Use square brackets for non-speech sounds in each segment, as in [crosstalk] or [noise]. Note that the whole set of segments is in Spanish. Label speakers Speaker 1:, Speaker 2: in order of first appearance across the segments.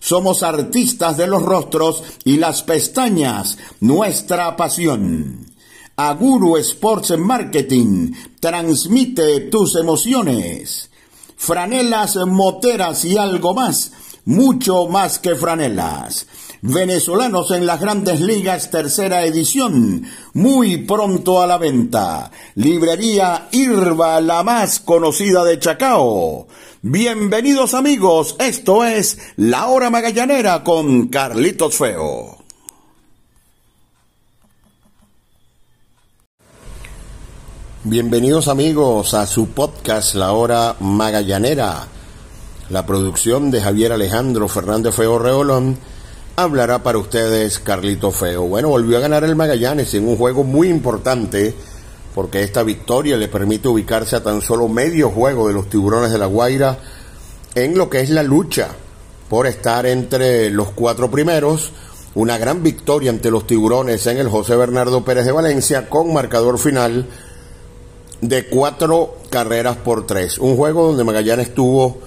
Speaker 1: somos artistas de los rostros y las pestañas, nuestra pasión. Aguru Sports Marketing transmite tus emociones. Franelas, moteras y algo más, mucho más que franelas. Venezolanos en las grandes ligas, tercera edición, muy pronto a la venta. Librería Irva, la más conocida de Chacao. Bienvenidos amigos, esto es La Hora Magallanera con Carlitos Feo. Bienvenidos amigos a su podcast La Hora Magallanera. La producción de Javier Alejandro Fernández Feo Reolón hablará para ustedes Carlitos Feo. Bueno, volvió a ganar el Magallanes en un juego muy importante porque esta victoria le permite ubicarse a tan solo medio juego de los tiburones de la Guaira en lo que es la lucha por estar entre los cuatro primeros. Una gran victoria ante los tiburones en el José Bernardo Pérez de Valencia con marcador final de cuatro carreras por tres. Un juego donde Magallanes tuvo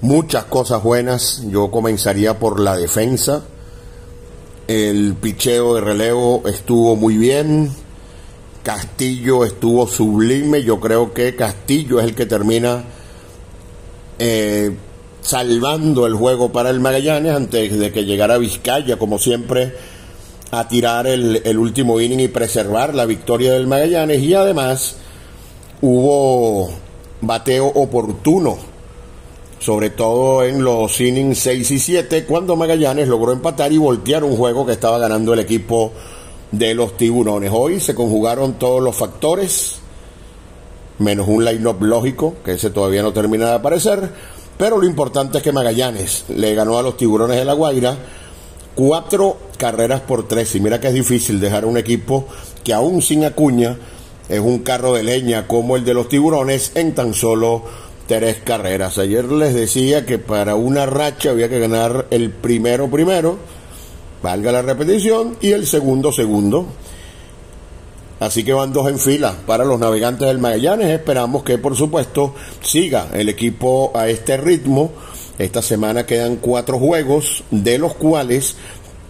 Speaker 1: muchas cosas buenas. Yo comenzaría por la defensa. El picheo de relevo estuvo muy bien. Castillo estuvo sublime. Yo creo que Castillo es el que termina eh, salvando el juego para el Magallanes antes de que llegara Vizcaya, como siempre, a tirar el, el último inning y preservar la victoria del Magallanes. Y además hubo bateo oportuno, sobre todo en los innings 6 y 7, cuando Magallanes logró empatar y voltear un juego que estaba ganando el equipo de los tiburones. Hoy se conjugaron todos los factores, menos un line-up lógico, que ese todavía no termina de aparecer, pero lo importante es que Magallanes le ganó a los tiburones de La Guaira cuatro carreras por tres. Y mira que es difícil dejar un equipo que aún sin acuña es un carro de leña como el de los tiburones en tan solo tres carreras. Ayer les decía que para una racha había que ganar el primero primero valga la repetición, y el segundo segundo. Así que van dos en fila para los navegantes del Magallanes. Esperamos que, por supuesto, siga el equipo a este ritmo. Esta semana quedan cuatro juegos, de los cuales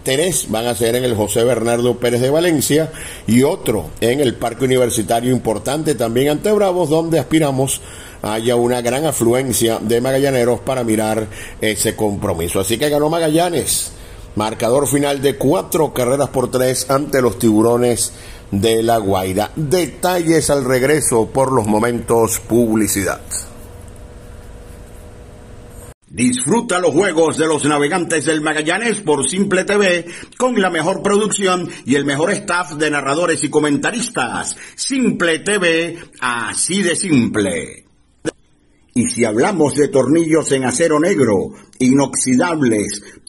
Speaker 1: tres van a ser en el José Bernardo Pérez de Valencia y otro en el Parque Universitario importante también ante Bravos, donde aspiramos haya una gran afluencia de magallaneros para mirar ese compromiso. Así que ganó Magallanes Marcador final de cuatro carreras por tres ante los tiburones de La Guaira. Detalles al regreso por los momentos publicidad. Disfruta los juegos de los navegantes del Magallanes por Simple TV con la mejor producción y el mejor staff de narradores y comentaristas. Simple TV, así de simple. Y si hablamos de tornillos en acero negro, inoxidables,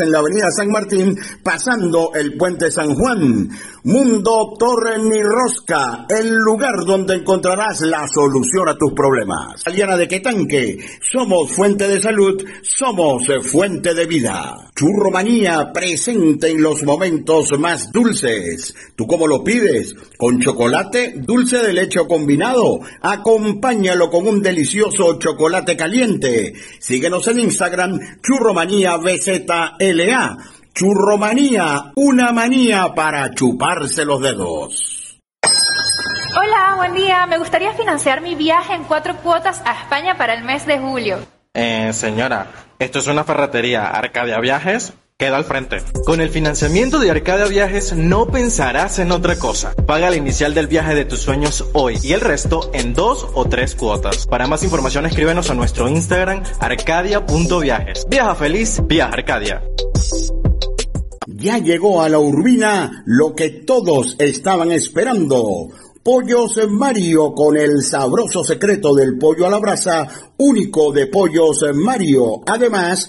Speaker 1: en la avenida San Martín, pasando el puente San Juan. Mundo Torre Ni Rosca, el lugar donde encontrarás la solución a tus problemas. Aliana de Quetanque, somos fuente de salud, somos fuente de vida. Churromanía presente en los momentos más dulces. ¿Tú cómo lo pides? ¿Con chocolate, dulce de leche combinado? Acompáñalo con un delicioso chocolate caliente. Síguenos en Instagram, Churromanía BZLA. Churromanía, una manía para chuparse los dedos.
Speaker 2: Hola, buen día. Me gustaría financiar mi viaje en cuatro cuotas a España para el mes de julio.
Speaker 3: Eh, señora, esto es una ferretería. Arcadia Viajes queda al frente. Con el financiamiento de Arcadia Viajes no pensarás en otra cosa. Paga la inicial del viaje de tus sueños hoy y el resto en dos o tres cuotas. Para más información escríbenos a nuestro Instagram arcadia.viajes. Viaja feliz, viaja Arcadia.
Speaker 1: Ya llegó a la Urbina lo que todos estaban esperando. Pollos Mario con el sabroso secreto del pollo a la brasa, único de Pollos Mario. Además,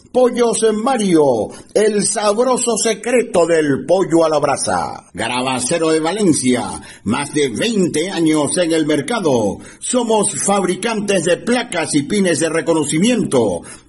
Speaker 1: Pollos Mario, el sabroso secreto del pollo a la brasa. Garabacero de Valencia, más de 20 años en el mercado. Somos fabricantes de placas y pines de reconocimiento,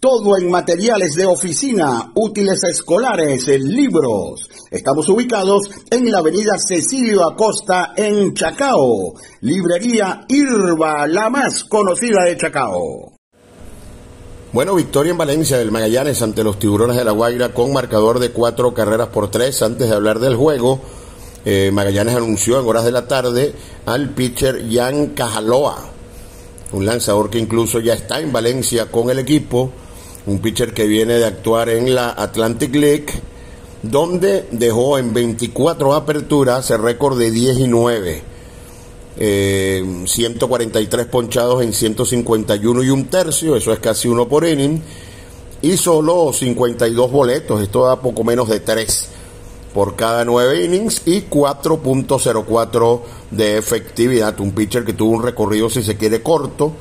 Speaker 1: Todo en materiales de oficina, útiles escolares, libros. Estamos ubicados en la avenida Cecilio Acosta en Chacao. Librería Irba, la más conocida de Chacao. Bueno, victoria en Valencia del Magallanes ante los Tiburones de la Guaira con marcador de cuatro carreras por tres. Antes de hablar del juego, eh, Magallanes anunció en horas de la tarde al pitcher Jan Cajaloa, un lanzador que incluso ya está en Valencia con el equipo un pitcher que viene de actuar en la Atlantic League, donde dejó en 24 aperturas el récord de 10 y 9. 143 eh, ponchados en 151 y un tercio, eso es casi uno por inning. y solo 52 boletos, esto da poco menos de 3 por cada 9 innings y 4.04 de efectividad. Un pitcher que tuvo un recorrido, si se quiere, corto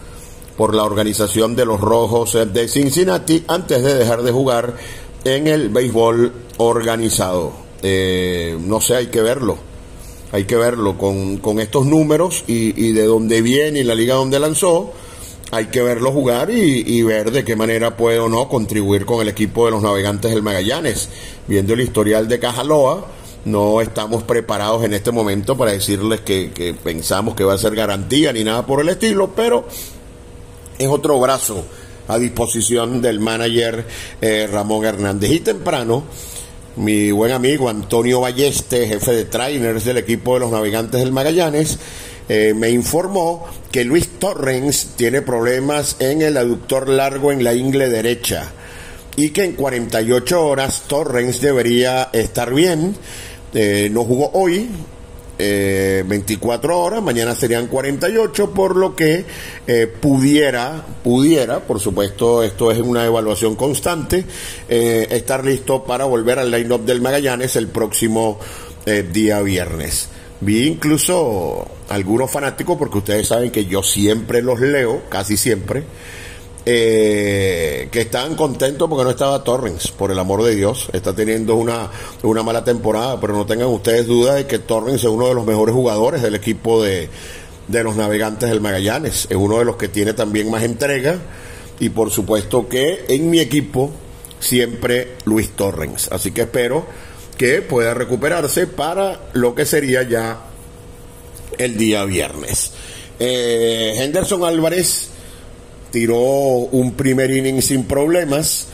Speaker 1: por la organización de los Rojos de Cincinnati antes de dejar de jugar en el béisbol organizado. Eh, no sé, hay que verlo. Hay que verlo con, con estos números y, y de dónde viene y la liga donde lanzó hay que verlo jugar y, ver de qué manera puede o no contribuir con el equipo de los navegantes del Magallanes. Viendo el historial de Cajaloa, no estamos preparados en este momento para decirles que, pensamos que va a ser garantía ni nada por el estilo, pero es otro brazo a disposición del manager eh, Ramón Hernández. Y temprano, mi buen amigo Antonio Balleste, jefe de trainers del equipo de los navegantes del Magallanes, eh, me informó que Luis Torrens tiene problemas en el aductor largo en la ingle derecha y que en 48 horas Torrens debería estar bien. Eh, no jugó hoy, 24 eh, horas, mañana serían 48, por lo que pudiera, pudiera, por supuesto, esto es una evaluación constante, estar listo para volver al line-up del Magallanes el próximo día viernes. Vi incluso algunos fanáticos, porque ustedes saben que yo siempre los leo, casi siempre, eh, que estaban contentos porque no estaba Torrens, por el amor de Dios. Está teniendo una, una mala temporada, pero no tengan ustedes duda de que Torrens es uno de los mejores jugadores del equipo de, de los navegantes del Magallanes. Es uno de los que tiene también más entrega. Y por supuesto que en mi equipo siempre Luis Torrens. Así que espero que pueda recuperarse para lo que sería ya el día viernes. Eh, Henderson Álvarez tiró un primer inning sin problemas.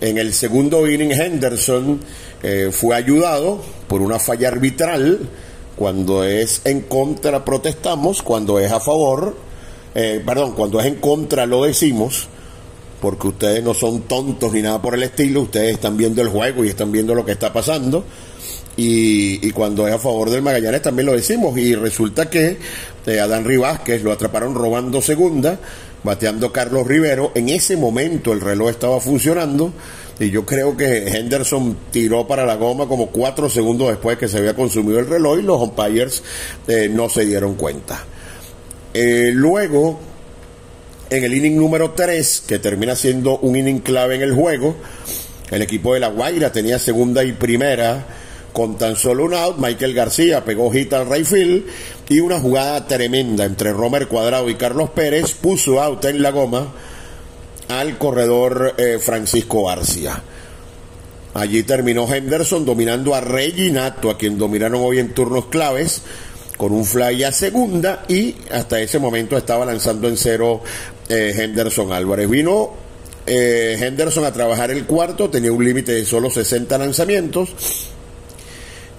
Speaker 1: En el segundo inning Henderson eh, fue ayudado por una falla arbitral. Cuando es en contra protestamos, cuando es a favor, eh, perdón, cuando es en contra lo decimos porque ustedes no son tontos ni nada por el estilo, ustedes están viendo el juego y están viendo lo que está pasando. Y, cuando es a favor del Magallanes también lo decimos. Y resulta que eh, Adán Rivásquez lo atraparon robando segunda, bateando Carlos Rivero. En ese momento el reloj estaba funcionando. Y yo creo que Henderson tiró para la goma como cuatro segundos después que se había consumido el reloj y los umpires eh, no se dieron cuenta. Eh, luego en el inning número 3, que termina siendo un inning clave en el juego. El equipo de La Guaira tenía segunda y primera con tan solo un out. Michael García pegó hit al Rayfield y una jugada tremenda entre Romer Cuadrado y Carlos Pérez puso out en la goma al corredor eh, Francisco García. Allí terminó Henderson dominando a Reginato, a quien dominaron hoy en turnos claves con un fly a segunda y hasta ese momento estaba lanzando en cero eh, Henderson Álvarez. Vino eh, Henderson a trabajar el cuarto, tenía un límite de solo 60 lanzamientos.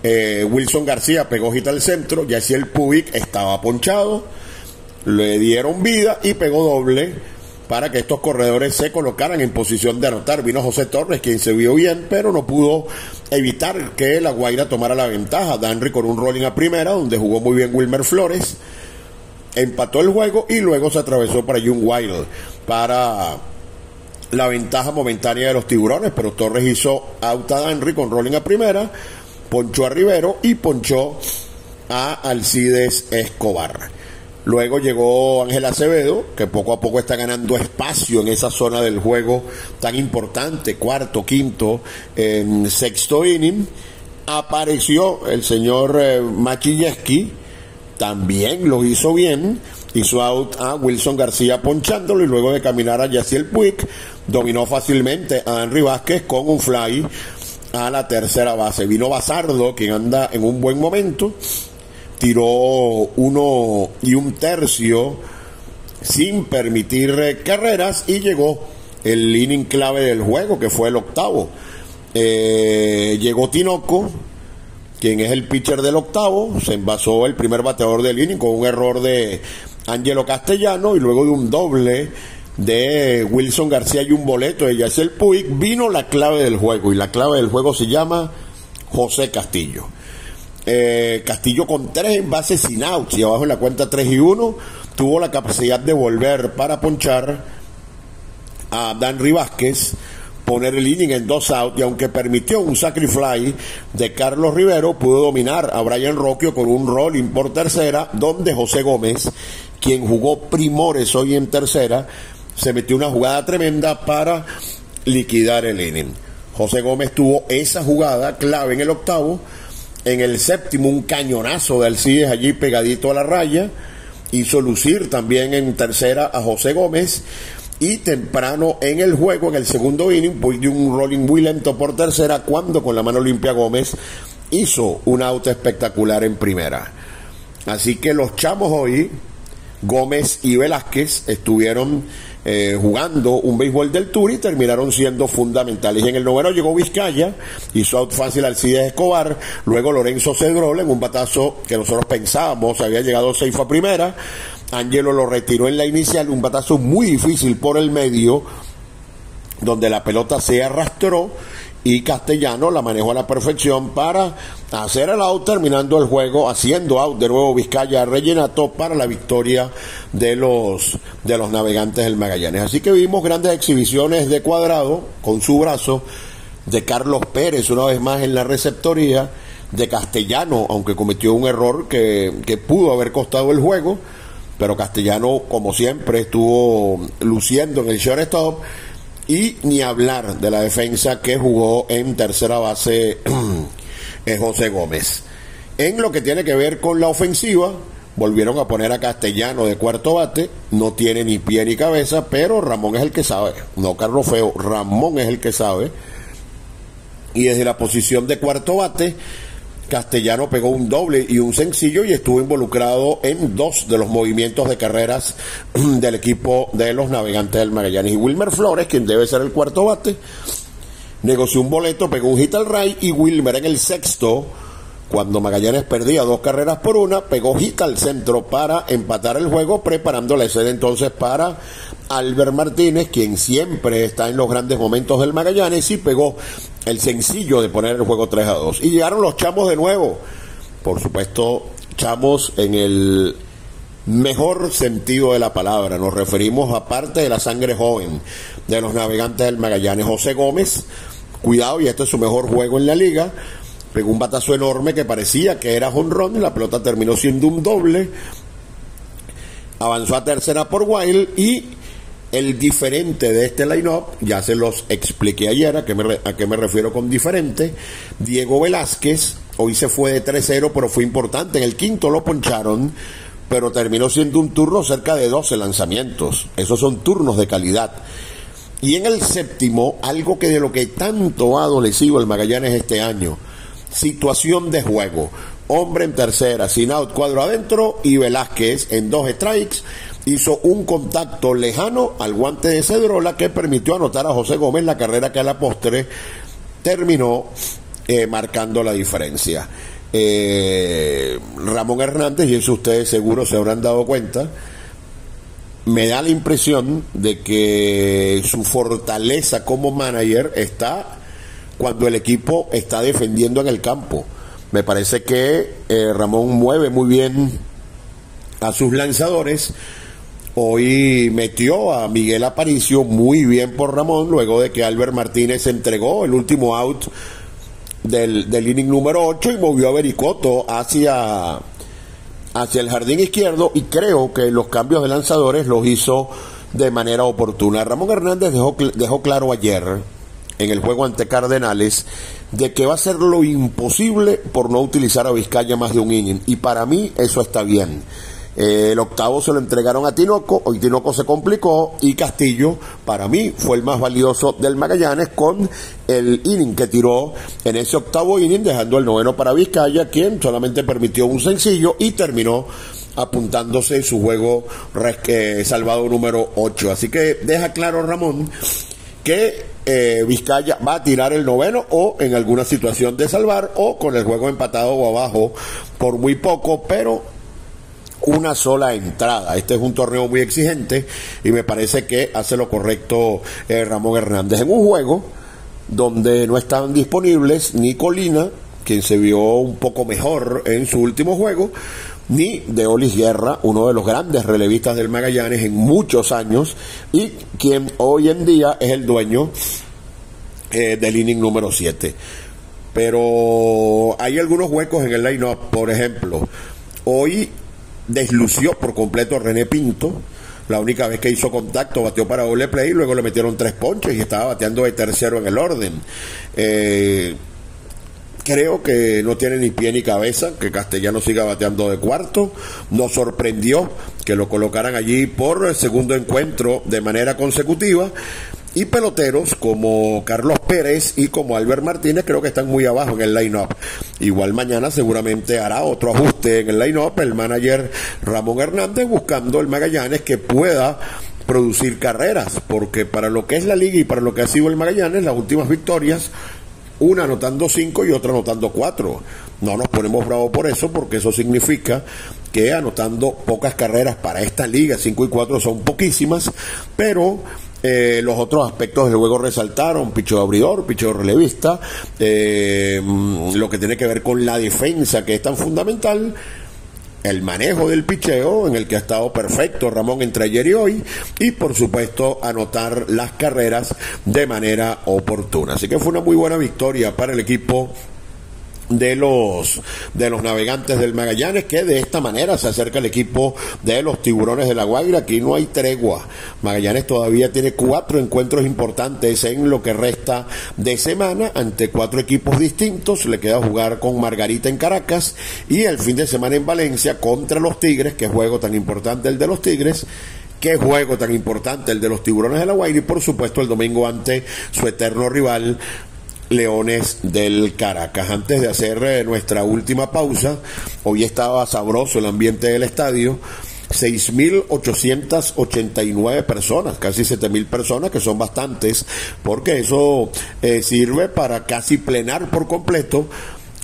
Speaker 1: Eh, Wilson García pegó hit al centro, ya si el Pubic estaba ponchado, le dieron vida y pegó doble para que estos corredores se colocaran en posición de anotar. Vino José Torres, quien se vio bien, pero no pudo evitar que la Guaira tomara la ventaja. Danry con un rolling a primera, donde jugó muy bien Wilmer Flores, empató el juego y luego se atravesó para Jung Wild para la ventaja momentánea de los tiburones, pero Torres hizo out a Danry con rolling a primera, ponchó a Rivero y ponchó a Alcides Escobar. Luego llegó Ángel Acevedo, que poco a poco está ganando espacio en esa zona del juego tan importante, cuarto, quinto, en sexto inning. Apareció el señor eh, también lo hizo bien, hizo out a Wilson García ponchándolo y luego de caminar a Yaciel Puig, dominó fácilmente a Henry Vázquez con un fly a la tercera base. Vino Bazardo, quien anda en un buen momento, tiró uno y un tercio sin permitir carreras y llegó el inning clave del juego, que fue el octavo. Eh, llegó Tinoco, quien es el pitcher del octavo, se envasó el primer bateador del inning con un error de Angelo Castellano y luego de un doble de Wilson García y un boleto de Yacel Puig, vino la clave del juego y la clave del juego se llama José Castillo. Eh, Castillo con tres envases sin outs y abajo en la cuenta 3 y 1 tuvo la capacidad de volver para ponchar a Dan Vázquez poner el inning en dos outs y aunque permitió un sacrifice de Carlos Rivero, pudo dominar a Brian Rocchio con un rolling por tercera, donde José Gómez, quien jugó primores hoy en tercera, se metió una jugada tremenda para liquidar el inning. José Gómez tuvo esa jugada clave en el octavo, en el séptimo un cañonazo de Alcides allí pegadito a la raya, hizo lucir también en tercera a José Gómez y temprano en el juego, en el segundo inning, pues dio un rolling muy lento por tercera cuando con la mano limpia Gómez hizo un auto espectacular en primera. Así que los chamos hoy, Gómez y Velázquez, estuvieron eh, jugando un béisbol del Tour y terminaron siendo fundamentales. Y en el noveno llegó Vizcaya, hizo out fácil Alcides Escobar, luego Lorenzo Cedrol en un batazo que nosotros pensábamos había llegado safe a primera. Angelo lo retiró en la inicial, un batazo muy difícil por el medio, donde la pelota se arrastró y Castellano la manejó a la perfección para hacer el out, terminando el juego, haciendo out de nuevo Vizcaya Rellenato para la victoria de los, de los navegantes del Magallanes. Así que vimos grandes exhibiciones de cuadrado con su brazo, de Carlos Pérez una vez más en la receptoría, de Castellano, aunque cometió un error que, que pudo haber costado el juego, pero Castellano, como siempre, estuvo luciendo en el shortstop y ni hablar de la defensa que jugó en tercera base [clears throat] José Gómez. En lo que tiene que ver con la ofensiva, volvieron a poner a Castellano de cuarto bate, no tiene ni pie ni cabeza, pero Ramón es el que sabe, no Carlos Feo, Ramón es el que sabe. Y desde la posición de cuarto bate, Castellano pegó un doble y un sencillo y estuvo involucrado en dos de los movimientos de carreras [clears throat] del equipo de los navegantes del Magallanes. Y Wilmer Flores, quien debe ser el cuarto bate, negoció un boleto, pegó un hit al ray y Wilmer en el sexto, cuando Magallanes perdía dos carreras por una, pegó hit al centro para empatar el juego, preparando la escena entonces para Albert Martínez, quien siempre está en los grandes momentos del Magallanes y pegó el sencillo de poner el juego 3 a 2. Y llegaron los chamos de nuevo. Por supuesto, chamos en el mejor sentido de la palabra. Nos referimos a parte de la sangre joven de los navegantes del Magallanes. José Gómez, cuidado, y este es su mejor juego en la liga. Pegó un batazo enorme que parecía que era jonrón la pelota terminó siendo un doble. Avanzó a tercera por Wild y el diferente de este line-up, ya se los expliqué ayer a qué, me, a qué me refiero con diferente. Diego Velázquez, hoy se fue de 3-0, pero fue importante. En el quinto lo poncharon, pero terminó siendo un turno cerca de 12 lanzamientos. Esos son turnos de calidad. Y en el séptimo, algo que de lo que tanto ha adolecido el Magallanes este año, situación de juego. Hombre en tercera, sin out, cuadro adentro y Velázquez en dos strikes hizo un contacto lejano al guante de Cedrola que permitió anotar a José Gómez la carrera que a la postre terminó eh, marcando la diferencia. Eh, Ramón Hernández, y eso ustedes seguro se habrán dado cuenta, me da la impresión de que su fortaleza como manager está cuando el equipo está defendiendo en el campo. Me parece que eh, Ramón mueve muy bien a sus lanzadores, Hoy metió a Miguel Aparicio muy bien por Ramón, luego de que Albert Martínez entregó el último out del, del inning número 8 y movió a Bericoto hacia, hacia el jardín izquierdo y creo que los cambios de lanzadores los hizo de manera oportuna. Ramón Hernández dejó, dejó claro ayer en el juego ante Cardenales de que va a ser lo imposible por no utilizar a Vizcaya más de un inning y para mí eso está bien eh, el octavo se lo entregaron a Tinoco, hoy Tinoco se complicó y Castillo, para mí, fue el más valioso del Magallanes con el inning que tiró en ese octavo inning, dejando el noveno para Vizcaya, quien solamente permitió un sencillo y terminó apuntándose su juego eh, salvado número 8. Así que deja claro Ramón que eh, Vizcaya va a tirar el noveno o en alguna situación de salvar o con el juego empatado o abajo por muy poco, pero una sola entrada. Este es un torneo muy exigente y me parece que hace lo correcto eh, Ramón Hernández en un juego donde no estaban disponibles ni Colina, quien se vio un poco mejor en su último juego, ni de Olis Guerra, uno de los grandes relevistas del Magallanes en muchos años y quien hoy en día es el dueño eh, del inning número 7. Pero hay algunos huecos en el line-up. Por ejemplo, hoy deslució por completo René Pinto. La única vez que hizo contacto bateó para doble play luego le metieron tres ponches y estaba bateando de tercero en el orden. Eh, creo que no tiene ni pie ni cabeza que Castellano siga bateando de cuarto. Nos sorprendió que lo colocaran allí por el segundo encuentro de manera consecutiva. Y peloteros como Carlos Pérez y como Albert Martínez creo que están muy abajo en el line-up. Igual mañana seguramente hará otro ajuste en el line-up el manager Ramón Hernández buscando el Magallanes que pueda producir carreras, porque para lo que es la liga y para lo que ha sido el Magallanes, las últimas victorias, una anotando cinco y otra anotando cuatro. No nos ponemos bravos por eso, porque eso significa que anotando pocas carreras para esta liga, cinco y cuatro son poquísimas, pero eh, los otros aspectos del juego resaltaron, picho abridor, picho relevista, eh, mm, lo que tiene que ver con la defensa que es tan fundamental, el manejo del picheo, en el que ha estado perfecto Ramón entre ayer y hoy, y por supuesto anotar las carreras de manera oportuna. Así que fue una muy buena victoria para el equipo de los de los navegantes del Magallanes que de esta manera se acerca el equipo de los tiburones de la Guaira. Aquí no hay tregua. Magallanes todavía tiene cuatro encuentros importantes en lo que resta de semana ante cuatro equipos distintos. Le queda jugar con Margarita en Caracas y el fin de semana en Valencia contra los Tigres. Que juego tan importante el de los Tigres. Qué juego tan importante el de los tiburones de la Guaira. Y por supuesto el domingo ante su eterno rival Leones del Caracas. Antes de hacer eh, nuestra última pausa, hoy estaba sabroso el ambiente del estadio. 6.889 personas, casi 7.000 personas, que son bastantes, porque eso eh, sirve para casi plenar por completo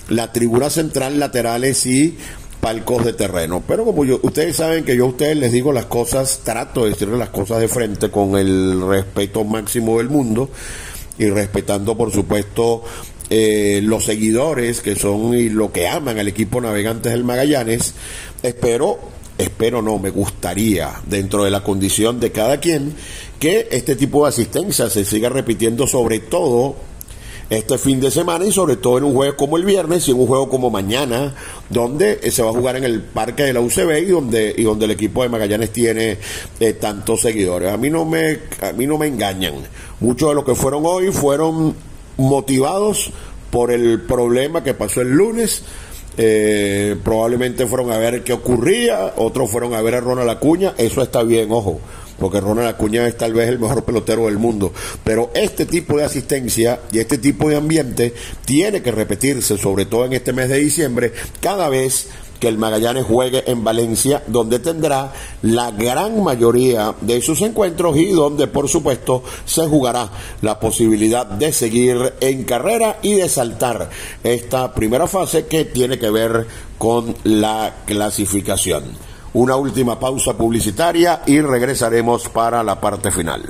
Speaker 1: la tribuna central, laterales y palcos de terreno. Pero como yo, ustedes saben que yo a ustedes les digo las cosas, trato de decirles las cosas de frente con el respeto máximo del mundo y respetando por supuesto eh, los seguidores que son y lo que aman al equipo Navegantes del Magallanes, espero, espero no, me gustaría, dentro de la condición de cada quien, que este tipo de asistencia se siga repitiendo sobre todo este fin de semana y sobre todo en un juego como el viernes y en un juego como mañana, donde eh, se va a jugar en el parque de la UCB y donde, y donde el equipo de Magallanes tiene eh, tantos seguidores. A mí no me, a mí no me engañan. Muchos de los que fueron hoy fueron motivados por el problema que pasó el lunes. Eh, probablemente fueron a ver qué ocurría, otros fueron a ver a Ronald Acuña, eso está bien, ojo, porque Ronald Acuña es tal vez el mejor pelotero del mundo. Pero este tipo de asistencia y este tipo de ambiente tiene que repetirse, sobre todo en este mes de diciembre, cada vez que el Magallanes juegue en Valencia, donde tendrá la gran mayoría de sus encuentros y donde, por supuesto, se jugará la posibilidad de seguir en carrera y de saltar esta primera fase que tiene que ver con la clasificación una última pausa publicitaria y regresaremos para la parte final.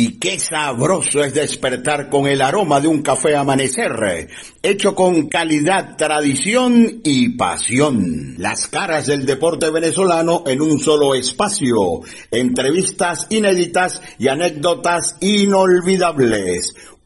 Speaker 1: Y qué sabroso es despertar con el aroma de un café amanecer, hecho con calidad, tradición y pasión. Las caras del deporte venezolano en un solo espacio, entrevistas inéditas y anécdotas inolvidables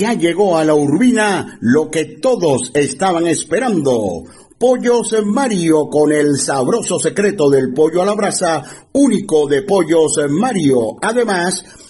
Speaker 1: Ya llegó a la Urbina lo que todos estaban esperando. Pollos Mario con el sabroso secreto del pollo a la brasa, único de Pollos Mario. Además,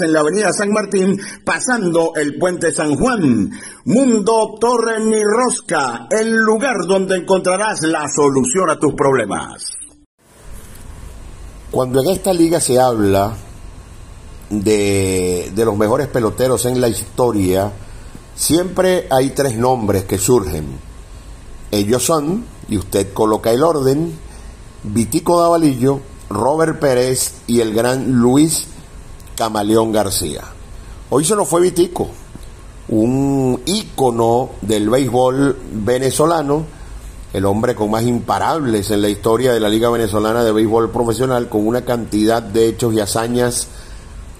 Speaker 1: en la avenida San Martín, pasando el puente San Juan. Mundo Torre ni Rosca, el lugar donde encontrarás la solución a tus problemas.
Speaker 4: Cuando en esta liga se habla de, de los mejores peloteros en la historia, siempre hay tres nombres que surgen. Ellos son, y usted coloca el orden, Vitico Davalillo, Robert Pérez y el gran Luis Camaleón García. Hoy se nos fue Vitico, un ícono del béisbol venezolano, el hombre con más imparables en la historia de la Liga Venezolana de Béisbol Profesional, con una cantidad de hechos y hazañas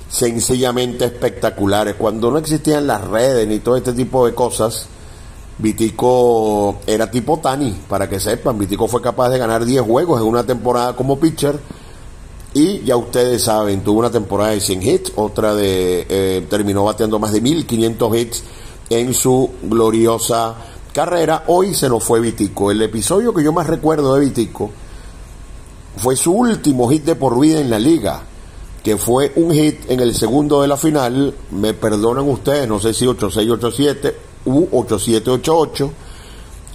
Speaker 4: sencillamente espectaculares. Cuando no existían las redes ni todo este tipo de cosas, Vitico era tipo Tani, para que sepan. Vitico fue capaz de ganar 10 juegos en una temporada como pitcher y ya ustedes saben, tuvo una temporada de 100 hits, otra de eh, terminó bateando más de 1500 hits en su gloriosa carrera. Hoy se nos fue Vitico. El episodio que yo más recuerdo de Vitico fue su último hit de por vida en la liga, que fue un hit en el segundo de la final. Me perdonan ustedes, no sé si 8687 u 8788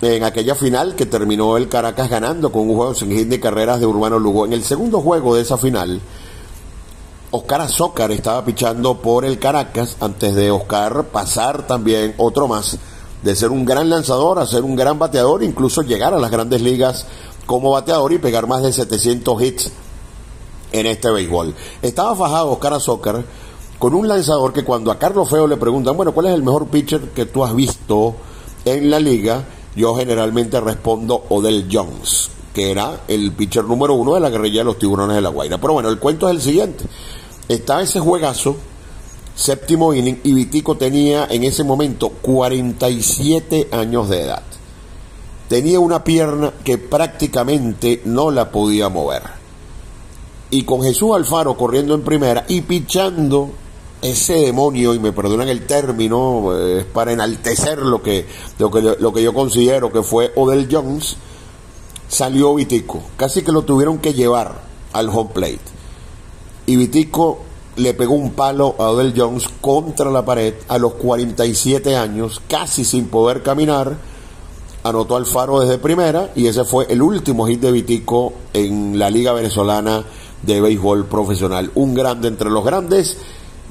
Speaker 4: en aquella final que terminó el Caracas ganando con un juego sin hit de carreras de Urbano Lugo. En el segundo juego de esa final, Oscar Azócar estaba pichando por el Caracas antes de Oscar pasar también otro más de ser un gran lanzador a ser un gran bateador, incluso llegar a las grandes ligas como bateador y pegar más de 700 hits en este béisbol. Estaba fajado Oscar Azócar con un lanzador que cuando a Carlos Feo le preguntan, bueno, ¿cuál es el mejor pitcher que tú has visto en la liga? Yo generalmente respondo Odell Jones, que era el pitcher número uno de la guerrilla de los tiburones de la Guaira. Pero bueno, el cuento es el siguiente. Estaba ese juegazo, séptimo inning, y Vitico tenía en ese momento 47 años de edad. Tenía una pierna que prácticamente no la podía mover.
Speaker 1: y con Jesús Alfaro corriendo en primera y pichando ese demonio, y me perdonan el término, es para enaltecer lo que, lo que, lo que yo considero que fue Odell Jones, salió Vitico. Casi que lo tuvieron que llevar al home plate. Y Vitico le pegó un palo a Odell Jones contra la pared a los 47 años, casi sin poder caminar. Anotó Alfaro desde primera y ese fue el último hit de Vitico en la Liga Venezolana de Béisbol Profesional. Un grande entre los grandes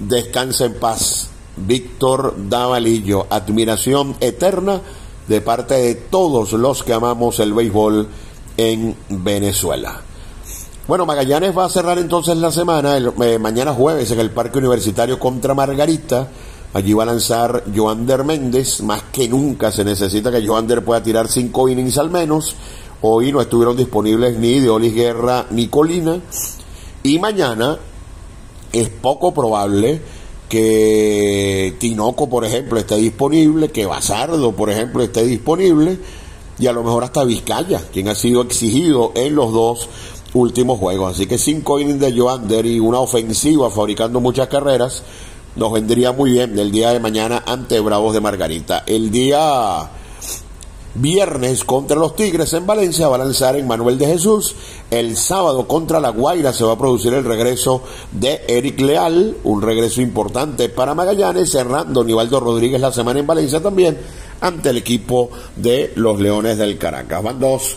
Speaker 1: Descansa en paz. Víctor Davalillo, admiración eterna de parte de todos los que amamos el béisbol en Venezuela. Bueno, Magallanes va a cerrar entonces la semana, eh, mañana jueves en el Parque Universitario contra Margarita. Allí va a lanzar Joander Méndez. Más que nunca se necesita que Joander pueda tirar cinco innings al menos. Hoy no estuvieron disponibles ni Deolis Guerra ni Colina. Y mañana es poco probable que Tinoco, por ejemplo, esté disponible, que Basardo, por ejemplo, esté disponible, y a lo mejor hasta Vizcaya, quien ha sido exigido en los dos últimos juegos. Así que cinco innings de Joander y una ofensiva fabricando muchas carreras nos vendría muy bien el día de mañana ante Bravos de Margarita. El día Viernes contra los Tigres en Valencia va a lanzar en Manuel de Jesús. El sábado contra La Guaira se va a producir el regreso de Eric Leal, un regreso importante para Magallanes, cerrando Nivaldo Rodríguez la semana en Valencia también ante el equipo de los Leones del Caracas. Van dos.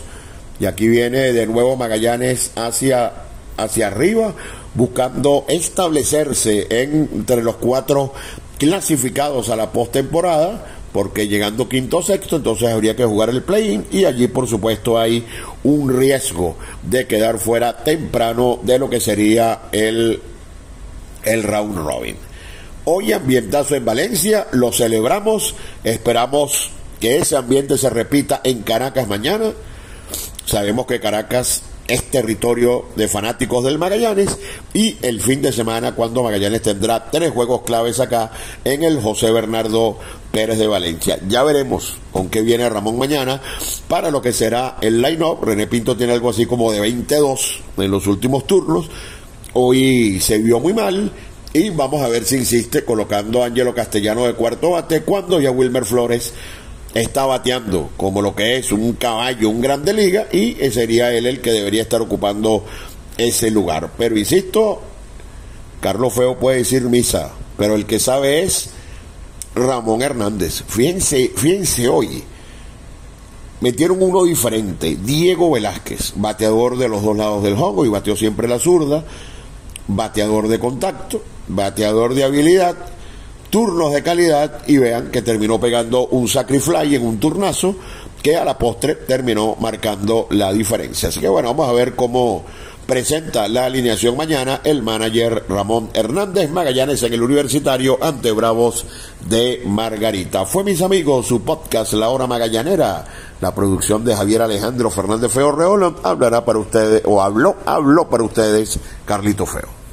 Speaker 1: Y aquí viene de nuevo Magallanes hacia, hacia arriba, buscando establecerse entre los cuatro clasificados a la postemporada porque llegando quinto o sexto, entonces habría que jugar el play-in y allí por supuesto hay un riesgo de quedar fuera temprano de lo que sería el, el round robin. Hoy ambientazo en Valencia, lo celebramos, esperamos que ese ambiente se repita en Caracas mañana. Sabemos que Caracas es territorio de fanáticos del Magallanes y el fin de semana cuando Magallanes tendrá tres juegos claves acá en el José Bernardo Pérez de Valencia. Ya veremos con qué viene Ramón mañana para lo que será el line-up. René Pinto tiene algo así como de 22 en los últimos turnos. Hoy se vio muy mal y vamos a ver si insiste colocando a Angelo Castellano de cuarto bate cuando ya Wilmer Flores está bateando como lo que es un caballo, un grande liga, y sería él el que debería estar ocupando ese lugar. Pero insisto, Carlos Feo puede decir misa, pero el que sabe es Ramón Hernández. Fíjense, fíjense hoy. Metieron uno diferente, Diego Velázquez, bateador de los dos lados del juego y bateó siempre la zurda, bateador de contacto, bateador de habilidad, turnos de calidad y vean que terminó pegando un sacrifly en un turnazo que a la postre terminó marcando la diferencia. Así que bueno, vamos a ver cómo presenta la alineación mañana el manager Ramón Hernández Magallanes en el Universitario ante Bravos de Margarita. Fue mis amigos su podcast La Hora Magallanera, la producción de Javier Alejandro Fernández Feo Reolo hablará para ustedes o habló, habló para ustedes Carlito Feo.